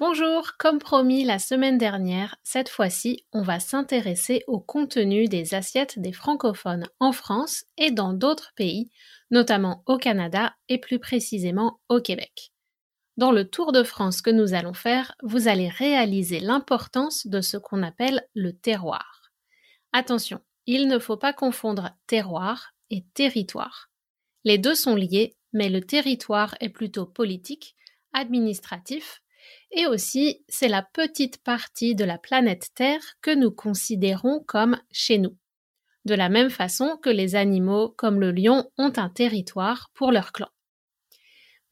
Bonjour, comme promis la semaine dernière, cette fois-ci, on va s'intéresser au contenu des assiettes des francophones en France et dans d'autres pays, notamment au Canada et plus précisément au Québec. Dans le tour de France que nous allons faire, vous allez réaliser l'importance de ce qu'on appelle le terroir. Attention, il ne faut pas confondre terroir et territoire. Les deux sont liés, mais le territoire est plutôt politique, administratif, et aussi c'est la petite partie de la planète Terre que nous considérons comme chez nous. De la même façon que les animaux comme le lion ont un territoire pour leur clan.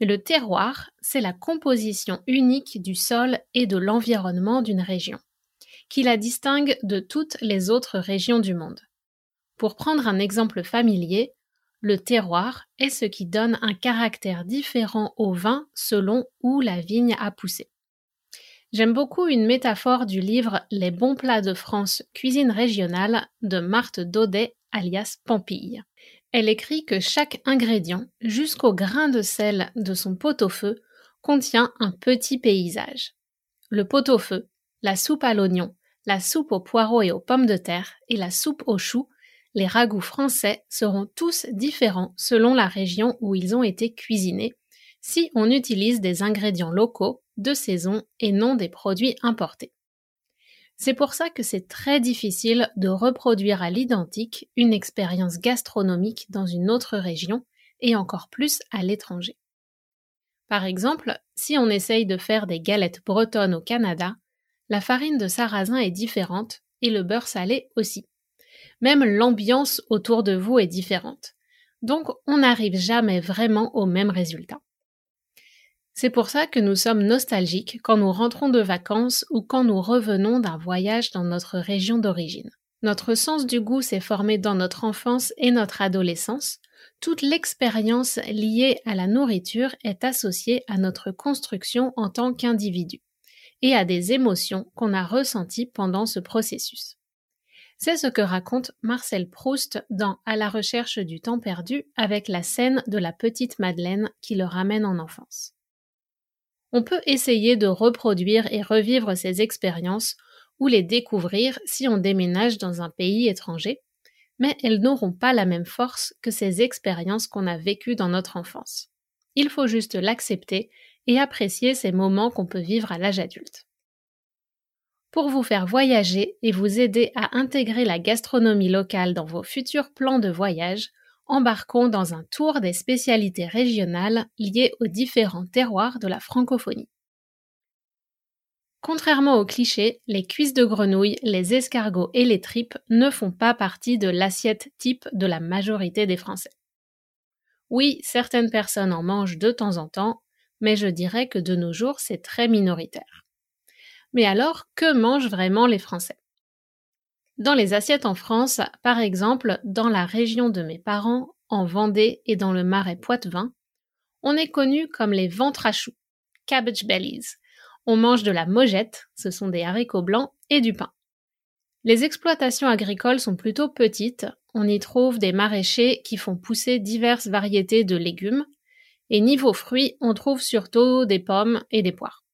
Mais le terroir, c'est la composition unique du sol et de l'environnement d'une région, qui la distingue de toutes les autres régions du monde. Pour prendre un exemple familier, le terroir est ce qui donne un caractère différent au vin selon où la vigne a poussé. J'aime beaucoup une métaphore du livre Les bons plats de France, cuisine régionale de Marthe Daudet alias Pampille. Elle écrit que chaque ingrédient, jusqu'au grain de sel de son pot-au-feu, contient un petit paysage. Le pot-au-feu, la soupe à l'oignon, la soupe aux poireaux et aux pommes de terre et la soupe aux choux, les ragoûts français seront tous différents selon la région où ils ont été cuisinés, si on utilise des ingrédients locaux de saison et non des produits importés. C'est pour ça que c'est très difficile de reproduire à l'identique une expérience gastronomique dans une autre région et encore plus à l'étranger. Par exemple, si on essaye de faire des galettes bretonnes au Canada, la farine de sarrasin est différente et le beurre salé aussi. Même l'ambiance autour de vous est différente. Donc on n'arrive jamais vraiment au même résultat. C'est pour ça que nous sommes nostalgiques quand nous rentrons de vacances ou quand nous revenons d'un voyage dans notre région d'origine. Notre sens du goût s'est formé dans notre enfance et notre adolescence. Toute l'expérience liée à la nourriture est associée à notre construction en tant qu'individu et à des émotions qu'on a ressenties pendant ce processus. C'est ce que raconte Marcel Proust dans À la recherche du temps perdu avec la scène de la petite Madeleine qui le ramène en enfance. On peut essayer de reproduire et revivre ces expériences ou les découvrir si on déménage dans un pays étranger, mais elles n'auront pas la même force que ces expériences qu'on a vécues dans notre enfance. Il faut juste l'accepter et apprécier ces moments qu'on peut vivre à l'âge adulte. Pour vous faire voyager et vous aider à intégrer la gastronomie locale dans vos futurs plans de voyage, embarquons dans un tour des spécialités régionales liées aux différents terroirs de la francophonie. Contrairement aux clichés, les cuisses de grenouille, les escargots et les tripes ne font pas partie de l'assiette type de la majorité des Français. Oui, certaines personnes en mangent de temps en temps, mais je dirais que de nos jours c'est très minoritaire. Mais alors, que mangent vraiment les Français? Dans les assiettes en France, par exemple, dans la région de mes parents, en Vendée et dans le marais Poitevin, on est connu comme les ventres à choux, cabbage bellies. On mange de la mojette, ce sont des haricots blancs, et du pain. Les exploitations agricoles sont plutôt petites. On y trouve des maraîchers qui font pousser diverses variétés de légumes. Et niveau fruits, on trouve surtout des pommes et des poires.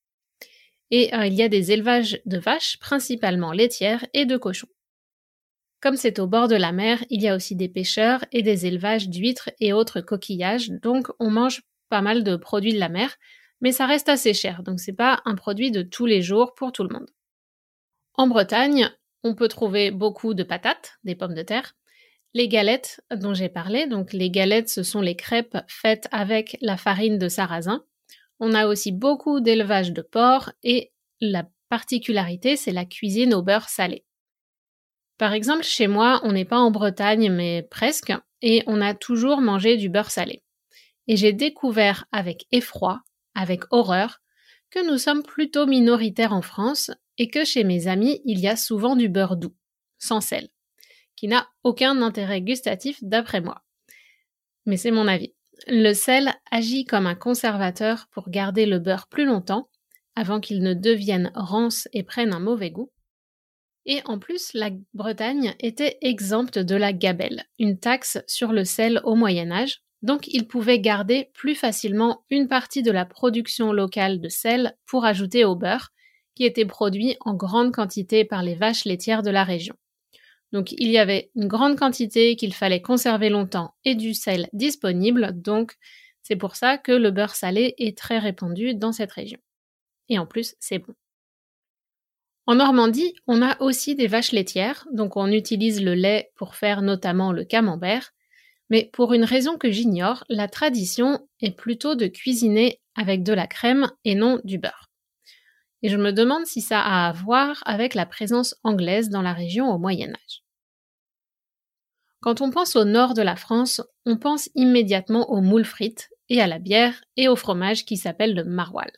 Et euh, il y a des élevages de vaches, principalement laitières, et de cochons. Comme c'est au bord de la mer, il y a aussi des pêcheurs et des élevages d'huîtres et autres coquillages, donc on mange pas mal de produits de la mer, mais ça reste assez cher, donc c'est pas un produit de tous les jours pour tout le monde. En Bretagne, on peut trouver beaucoup de patates, des pommes de terre, les galettes dont j'ai parlé, donc les galettes ce sont les crêpes faites avec la farine de sarrasin. On a aussi beaucoup d'élevage de porc et la particularité c'est la cuisine au beurre salé. Par exemple, chez moi, on n'est pas en Bretagne, mais presque, et on a toujours mangé du beurre salé. Et j'ai découvert avec effroi, avec horreur, que nous sommes plutôt minoritaires en France et que chez mes amis, il y a souvent du beurre doux, sans sel, qui n'a aucun intérêt gustatif d'après moi. Mais c'est mon avis. Le sel agit comme un conservateur pour garder le beurre plus longtemps, avant qu'il ne devienne rance et prenne un mauvais goût. Et en plus, la Bretagne était exempte de la gabelle, une taxe sur le sel au Moyen Âge, donc ils pouvaient garder plus facilement une partie de la production locale de sel pour ajouter au beurre, qui était produit en grande quantité par les vaches laitières de la région. Donc il y avait une grande quantité qu'il fallait conserver longtemps et du sel disponible, donc c'est pour ça que le beurre salé est très répandu dans cette région. Et en plus, c'est bon. En Normandie, on a aussi des vaches laitières, donc on utilise le lait pour faire notamment le camembert, mais pour une raison que j'ignore, la tradition est plutôt de cuisiner avec de la crème et non du beurre. Et je me demande si ça a à voir avec la présence anglaise dans la région au Moyen Âge. Quand on pense au nord de la France, on pense immédiatement aux moules frites et à la bière et au fromage qui s'appelle le maroilles.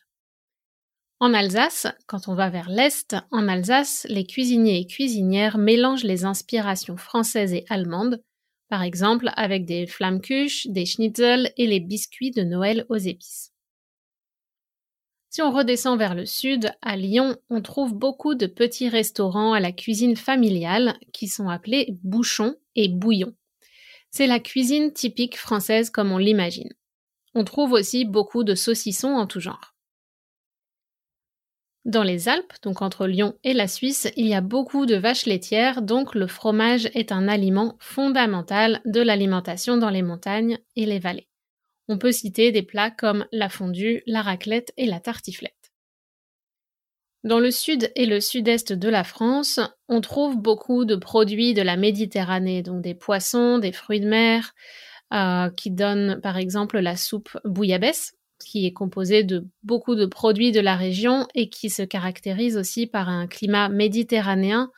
En Alsace, quand on va vers l'Est, en Alsace, les cuisiniers et cuisinières mélangent les inspirations françaises et allemandes par exemple avec des flammkuches, des schnitzel et les biscuits de Noël aux épices. Si on redescend vers le sud, à Lyon, on trouve beaucoup de petits restaurants à la cuisine familiale qui sont appelés bouchons et bouillons. C'est la cuisine typique française comme on l'imagine. On trouve aussi beaucoup de saucissons en tout genre. Dans les Alpes, donc entre Lyon et la Suisse, il y a beaucoup de vaches laitières, donc le fromage est un aliment fondamental de l'alimentation dans les montagnes et les vallées. On peut citer des plats comme la fondue, la raclette et la tartiflette. Dans le sud et le sud-est de la France, on trouve beaucoup de produits de la Méditerranée, donc des poissons, des fruits de mer, euh, qui donnent par exemple la soupe bouillabaisse, qui est composé de beaucoup de produits de la région et qui se caractérise aussi par un climat méditerranéen.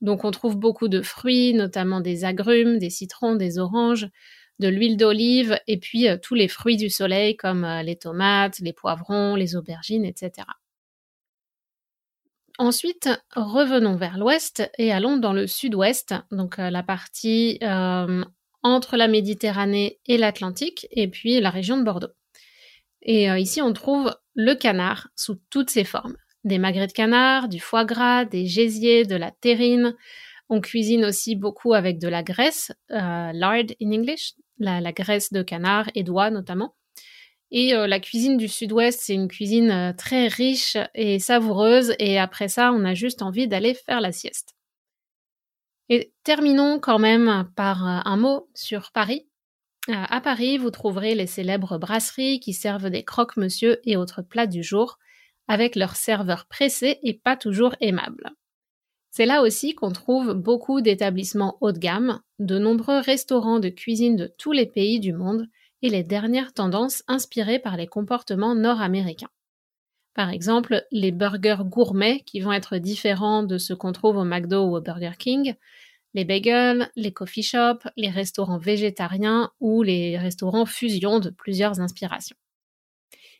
Donc on trouve beaucoup de fruits, notamment des agrumes, des citrons, des oranges, de l'huile d'olive et puis euh, tous les fruits du soleil comme euh, les tomates, les poivrons, les aubergines, etc. Ensuite, revenons vers l'ouest et allons dans le sud-ouest, donc euh, la partie entre la Méditerranée et l'Atlantique, et puis la région de Bordeaux. Et ici, on trouve le canard sous toutes ses formes. Des magrets de canard, du foie gras, des gésiers, de la terrine. On cuisine aussi beaucoup avec de la graisse, euh, lard in English, la, graisse de canard et d'oie notamment. Et euh, la cuisine du sud-ouest, c'est une cuisine très riche et savoureuse. Et après ça, on a juste envie d'aller faire la sieste. Et terminons quand même par un mot sur Paris. Euh, à Paris, vous trouverez les célèbres brasseries qui servent des croque-monsieur et autres plats du jour, avec leurs serveurs pressés et pas toujours aimables. C'est là aussi qu'on trouve beaucoup d'établissements haut de gamme, de nombreux restaurants de cuisine de tous les pays du monde et les dernières tendances inspirées par les comportements nord-américains. Par exemple, les burgers gourmets qui vont être différents de ceux qu'on trouve au McDo ou au Burger King, les bagels, les coffee shops, les restaurants végétariens ou les restaurants fusion de plusieurs inspirations.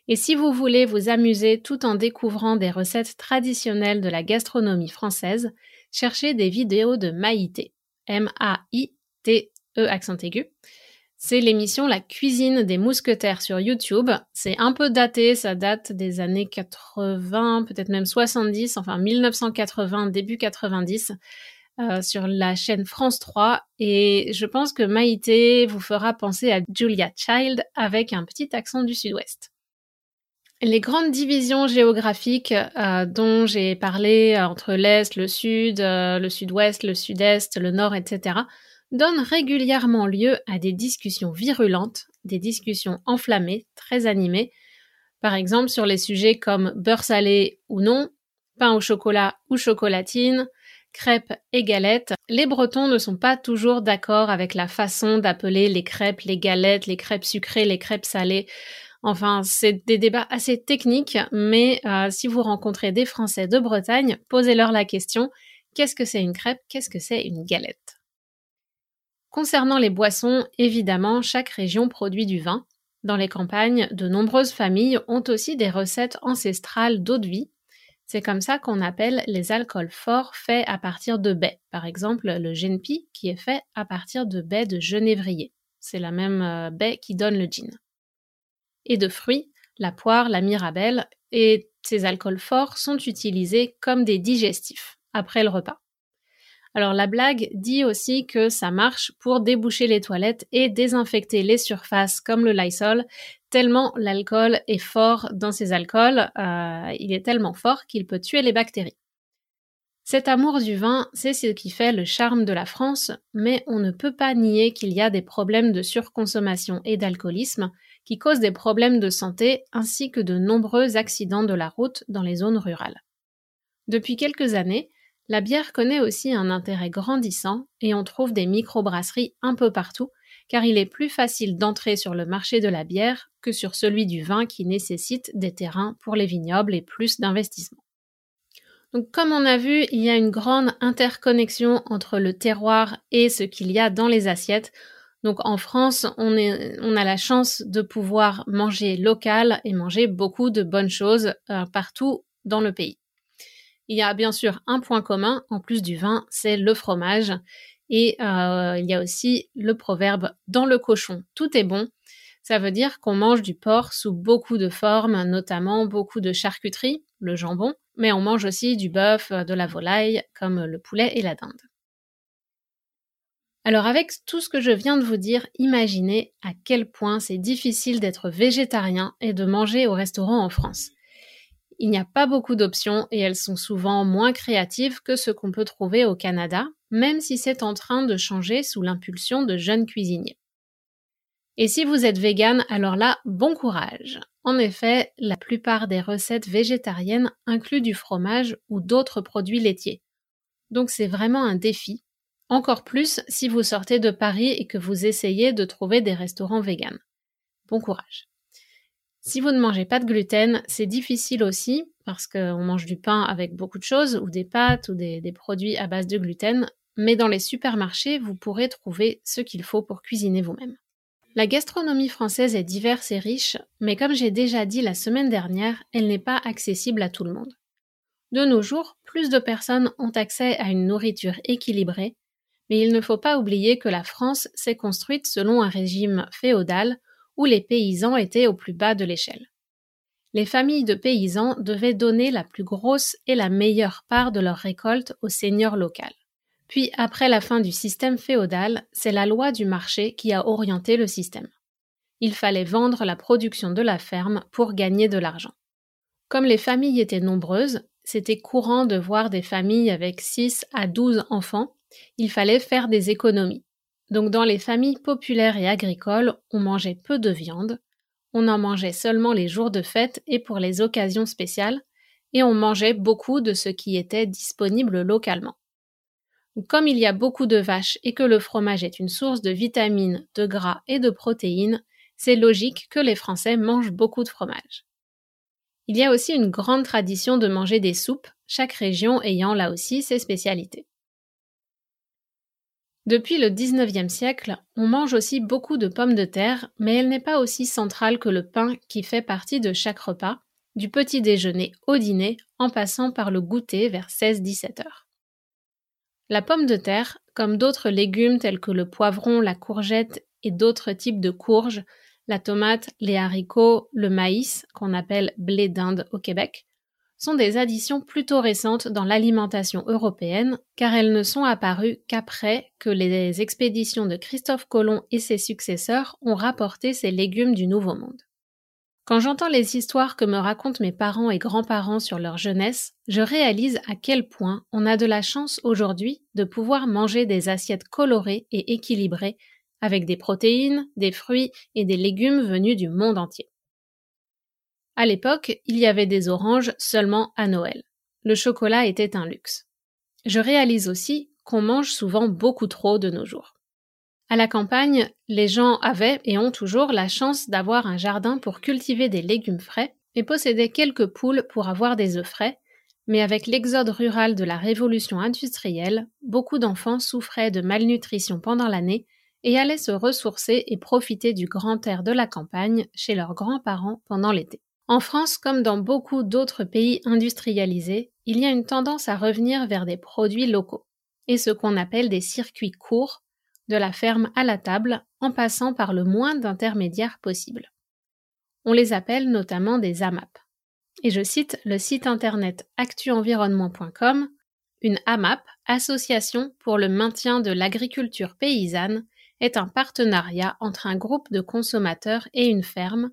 Et si vous voulez vous amuser tout en découvrant des recettes traditionnelles de la gastronomie française, cherchez des vidéos de Maïté, M-A-I-T-E accent aigu. C'est l'émission La cuisine des mousquetaires sur YouTube. C'est un peu daté, ça date des années 80, peut-être même 70, enfin 1980, début 90. euh, sur la chaîne France 3 et je pense que Maïté vous fera penser à Julia Child avec un petit accent du sud-ouest. Les grandes divisions géographiques euh, dont j'ai parlé euh, entre l'Est, le Sud, le Sud-Ouest, le Sud-Est, le Nord, etc., donnent régulièrement lieu à des discussions virulentes, des discussions enflammées, très animées, par exemple sur les sujets comme beurre salé ou non, pain au chocolat ou chocolatine, crêpes et galettes, les Bretons ne sont pas toujours d'accord avec la façon d'appeler les crêpes, les galettes, les crêpes sucrées, les crêpes salées. Enfin, c'est des débats assez techniques, mais euh, si vous rencontrez des Français de Bretagne, posez-leur la question qu'est-ce que c'est une crêpe, qu'est-ce que c'est une galette? Concernant les boissons, évidemment, chaque région produit du vin. Dans les campagnes, de nombreuses familles ont aussi des recettes ancestrales d'eau de vie, c'est comme ça qu'on appelle les alcools forts faits à partir de baies. Par exemple, le genpi qui est fait à partir de baies de genévrier. C'est la même euh, baie qui donne le gin. Et de fruits, la poire, la mirabelle, et ces alcools forts sont utilisés comme des digestifs après le repas. Alors la blague dit aussi que ça marche pour déboucher les toilettes et désinfecter les surfaces comme le Lysol, tellement l'alcool est fort dans ces alcools, euh, il est tellement fort qu'il peut tuer les bactéries. Cet amour du vin, c'est ce qui fait le charme de la France, mais on ne peut pas nier qu'il y a des problèmes de surconsommation et d'alcoolisme qui causent des problèmes de santé ainsi que de nombreux accidents de la route dans les zones rurales. Depuis quelques années, la bière connaît aussi un intérêt grandissant et on trouve des microbrasseries un peu partout car il est plus facile d'entrer sur le marché de la bière que sur celui du vin qui nécessite des terrains pour les vignobles et plus d'investissement. Donc comme on a vu, il y a une grande interconnexion entre le terroir et ce qu'il y a dans les assiettes. Donc en France, on, a la chance de pouvoir manger local et manger beaucoup de bonnes choses euh, partout dans le pays. Il y a bien sûr un point commun, en plus du vin, c'est le fromage. Et euh, il y a aussi le proverbe dans le cochon, tout est bon. Ça veut dire qu'on mange du porc sous beaucoup de formes, notamment beaucoup de charcuterie, le jambon, mais on mange aussi du bœuf, de la volaille, comme le poulet et la dinde. Alors avec tout ce que je viens de vous dire, imaginez à quel point c'est difficile d'être végétarien et de manger au restaurant en France. Il n'y a pas beaucoup d'options et elles sont souvent moins créatives que ce qu'on peut trouver au Canada, même si c'est en train de changer sous l'impulsion de jeunes cuisiniers. Et si vous êtes vegan, alors là, bon courage. En effet, la plupart des recettes végétariennes incluent du fromage ou d'autres produits laitiers. Donc c'est vraiment un défi. Encore plus si vous sortez de Paris et que vous essayez de trouver des restaurants véganes. Bon courage. Si vous ne mangez pas de gluten, c'est difficile aussi parce qu'on mange du pain avec beaucoup de choses ou des pâtes ou des, des, produits à base de gluten, mais dans les supermarchés, vous pourrez trouver ce qu'il faut pour cuisiner vous-même. La gastronomie française est diverse et riche, mais comme j'ai déjà dit la semaine dernière, elle n'est pas accessible à tout le monde. De nos jours, plus de personnes ont accès à une nourriture équilibrée, mais il ne faut pas oublier que la France s'est construite selon un régime féodal où les paysans étaient au plus bas de l'échelle. Les familles de paysans devaient donner la plus grosse et la meilleure part de leur récolte au seigneur local. Puis, après la fin du système féodal, c'est la loi du marché qui a orienté le système. Il fallait vendre la production de la ferme pour gagner de l'argent. Comme les familles étaient nombreuses, c'était courant de voir des familles avec 6 à 12 enfants, il fallait faire des économies. Donc dans les familles populaires et agricoles, on mangeait peu de viande, on en mangeait seulement les jours de fête et pour les occasions spéciales, et on mangeait beaucoup de ce qui était disponible localement. Comme il y a beaucoup de vaches et que le fromage est une source de vitamines, de gras et de protéines, c'est logique que les Français mangent beaucoup de fromage. Il y a aussi une grande tradition de manger des soupes, chaque région ayant là aussi ses spécialités. Depuis le XIXe siècle, on mange aussi beaucoup de pommes de terre, mais elle n'est pas aussi centrale que le pain qui fait partie de chaque repas, du petit déjeuner au dîner, en passant par le goûter vers 16-17 heures. La pomme de terre, comme d'autres légumes tels que le poivron, la courgette et d'autres types de courges, la tomate, les haricots, le maïs, qu'on appelle blé d'Inde au Québec, sont des additions plutôt récentes dans l'alimentation européenne, car elles ne sont apparues qu'après que les expéditions de Christophe Colomb et ses successeurs ont rapporté ces légumes du Nouveau Monde. Quand j'entends les histoires que me racontent mes parents et grands-parents sur leur jeunesse, je réalise à quel point on a de la chance aujourd'hui de pouvoir manger des assiettes colorées et équilibrées avec des protéines, des fruits et des légumes venus du monde entier. À l'époque, il y avait des oranges seulement à Noël. Le chocolat était un luxe. Je réalise aussi qu'on mange souvent beaucoup trop de nos jours. À la campagne, les gens avaient et ont toujours la chance d'avoir un jardin pour cultiver des légumes frais et posséder quelques poules pour avoir des œufs frais, mais avec l'exode rural de la révolution industrielle, beaucoup d'enfants souffraient de malnutrition pendant l'année et allaient se ressourcer et profiter du grand air de la campagne chez leurs grands-parents pendant l'été. En France, comme dans beaucoup d'autres pays industrialisés, il y a une tendance à revenir vers des produits locaux, et ce qu'on appelle des circuits courts, de la ferme à la table, en passant par le moins d'intermédiaires possible. On les appelle notamment des AMAP. Et je cite le site internet actuenvironnement.com, une AMAP, Association pour le maintien de l'agriculture paysanne, est un partenariat entre un groupe de consommateurs et une ferme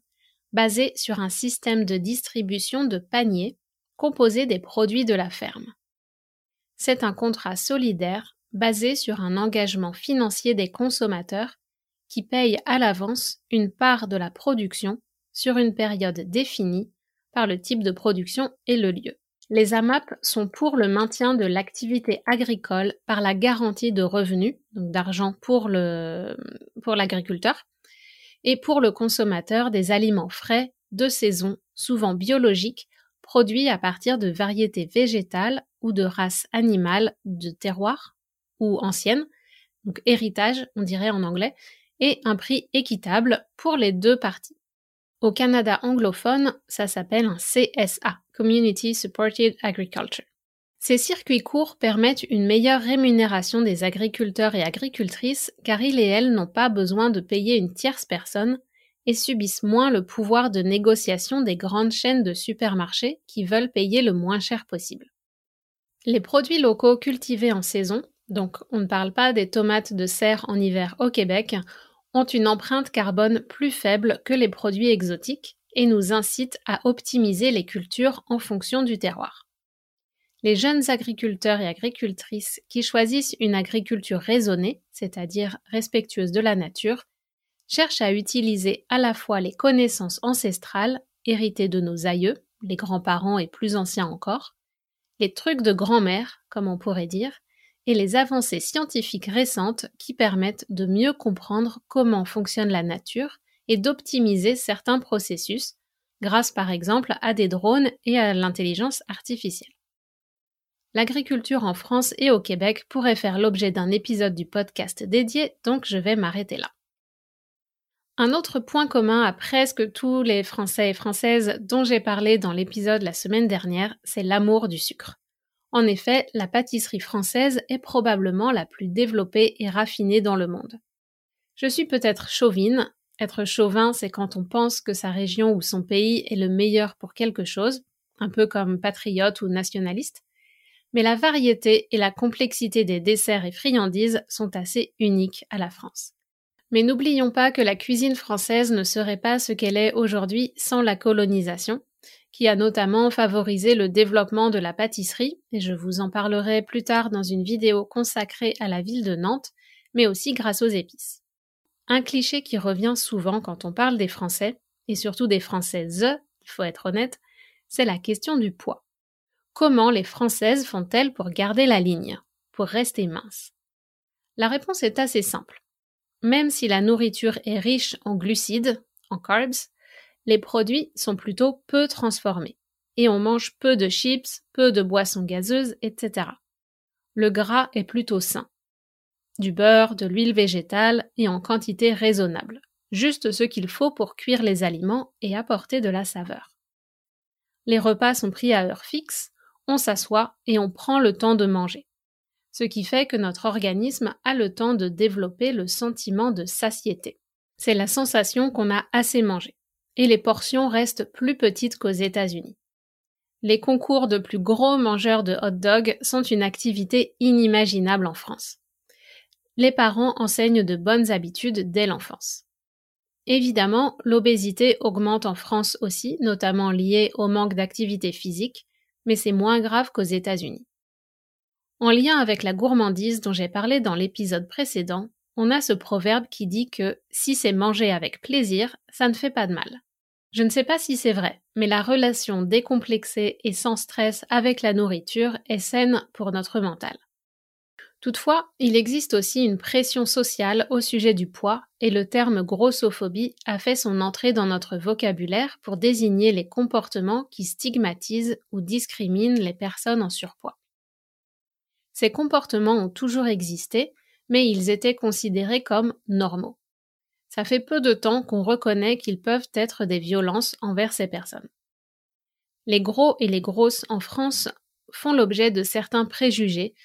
basé sur un système de distribution de paniers composé des produits de la ferme. C'est un contrat solidaire basé sur un engagement financier des consommateurs qui payent à l'avance une part de la production sur une période définie par le type de production et le lieu. Les AMAP sont pour le maintien de l'activité agricole par la garantie de revenus, donc d'argent pour l'agriculteur, et pour le consommateur des aliments frais, de saison, souvent biologiques, produits à partir de variétés végétales ou de races animales de terroir ou anciennes, donc héritage, on dirait en anglais, et un prix équitable pour les deux parties. Au Canada anglophone, ça s'appelle un CSA, Community Supported Agriculture. Ces circuits courts permettent une meilleure rémunération des agriculteurs et agricultrices car ils et elles n'ont pas besoin de payer une tierce personne et subissent moins le pouvoir de négociation des grandes chaînes de supermarchés qui veulent payer le moins cher possible. Les produits locaux cultivés en saison, donc on ne parle pas des tomates de serre en hiver au Québec, ont une empreinte carbone plus faible que les produits exotiques et nous incitent à optimiser les cultures en fonction du terroir les jeunes agriculteurs et agricultrices qui choisissent une agriculture raisonnée, c'est-à-dire respectueuse de la nature, cherchent à utiliser à la fois les connaissances ancestrales héritées de nos aïeux, les grands-parents et plus anciens encore, les trucs de grand-mère, comme on pourrait dire, et les avancées scientifiques récentes qui permettent de mieux comprendre comment fonctionne la nature et d'optimiser certains processus, grâce par exemple à des drones et à l'intelligence artificielle l'agriculture en France et au Québec pourrait faire l'objet d'un épisode du podcast dédié, donc je vais m'arrêter là. Un autre point commun à presque tous les Français et Françaises dont j'ai parlé dans l'épisode la semaine dernière, c'est l'amour du sucre. En effet, la pâtisserie française est probablement la plus développée et raffinée dans le monde. Je suis peut-être chauvine. Être chauvin, c'est quand on pense que sa région ou son pays est le meilleur pour quelque chose, un peu comme patriote ou nationaliste mais la variété et la complexité des desserts et friandises sont assez uniques à la France. Mais n'oublions pas que la cuisine française ne serait pas ce qu'elle est aujourd'hui sans la colonisation, qui a notamment favorisé le développement de la pâtisserie, et je vous en parlerai plus tard dans une vidéo consacrée à la ville de Nantes, mais aussi grâce aux épices. Un cliché qui revient souvent quand on parle des Français, et surtout des Françaises, il faut être honnête, c'est la question du poids. Comment les Françaises font-elles pour garder la ligne, pour rester minces? La réponse est assez simple. Même si la nourriture est riche en glucides, en carbs, les produits sont plutôt peu transformés. Et on mange peu de chips, peu de boissons gazeuses, etc. Le gras est plutôt sain. Du beurre, de l'huile végétale et en quantité raisonnable. Juste ce qu'il faut pour cuire les aliments et apporter de la saveur. Les repas sont pris à heure fixe, on s'assoit et on prend le temps de manger. Ce qui fait que notre organisme a le temps de développer le sentiment de satiété. C'est la sensation qu'on a assez mangé. Et les portions restent plus petites qu'aux États-Unis. les concours de plus gros mangeurs de hot dog sont une activité inimaginable en France. Les parents enseignent de bonnes habitudes dès l'enfance. Évidemment, l'obésité augmente en France aussi, notamment liée au manque d'activité physique, mais c'est moins grave qu'aux États-Unis. En lien avec la gourmandise dont j'ai parlé dans l'épisode précédent, on a ce proverbe qui dit que si c'est mangé avec plaisir, ça ne fait pas de mal. Je ne sais pas si c'est vrai, mais la relation décomplexée et sans stress avec la nourriture est saine pour notre mental. Toutefois, il existe aussi une pression sociale au sujet du poids et le terme grossophobie a fait son entrée dans notre vocabulaire pour désigner les comportements qui stigmatisent ou discriminent les personnes en surpoids. Ces comportements ont toujours existé, mais ils étaient considérés comme normaux. Ça fait peu de temps qu'on reconnaît qu'ils peuvent être des violences envers ces personnes. Les gros et les grosses en France font l'objet de certains préjugés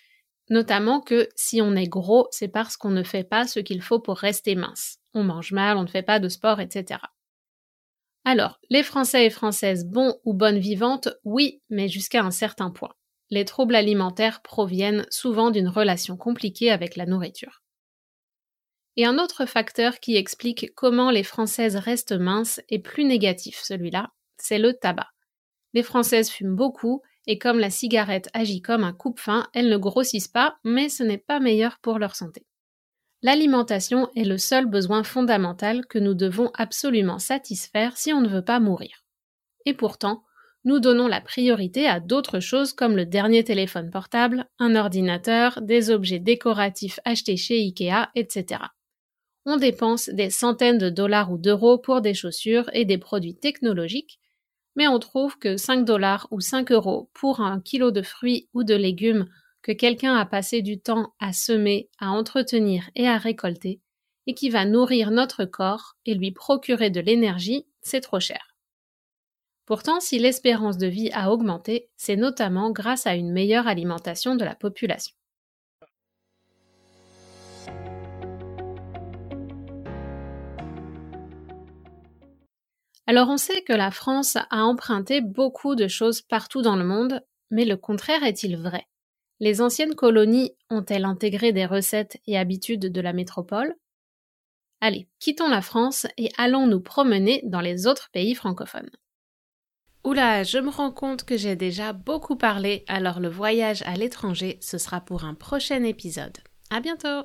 Notamment que si on est gros, c'est parce qu'on ne fait pas ce qu'il faut pour rester mince. On mange mal, on ne fait pas de sport, etc. Alors, les Français et Françaises bons ou bonnes vivantes, oui, mais jusqu'à un certain point. Les troubles alimentaires proviennent souvent d'une relation compliquée avec la nourriture. Et un autre facteur qui explique comment les Françaises restent minces est plus négatif, celui-là, c'est le tabac. Les Françaises fument beaucoup et comme la cigarette agit comme un coupe-faim, elles ne grossissent pas, mais ce n'est pas meilleur pour leur santé. L'alimentation est le seul besoin fondamental que nous devons absolument satisfaire si on ne veut pas mourir. Et pourtant, nous donnons la priorité à d'autres choses comme le dernier téléphone portable, un ordinateur, des objets décoratifs achetés chez Ikea, etc. On dépense des centaines de dollars ou d'euros pour des chaussures et des produits technologiques, mais on trouve que 5 dollars ou 5 euros pour un kilo de fruits ou de légumes que quelqu'un a passé du temps à semer, à entretenir et à récolter, et qui va nourrir notre corps et lui procurer de l'énergie, c'est trop cher. Pourtant, si l'espérance de vie a augmenté, c'est notamment grâce à une meilleure alimentation de la population. Alors on sait que la France a emprunté beaucoup de choses partout dans le monde, mais le contraire est-il vrai? Les anciennes colonies ont-elles intégré des recettes et habitudes de la métropole? Allez, quittons la France et allons nous promener dans les autres pays francophones. Oula, je me rends compte que j'ai déjà beaucoup parlé, alors le voyage à l'étranger, ce sera pour un prochain épisode. À bientôt!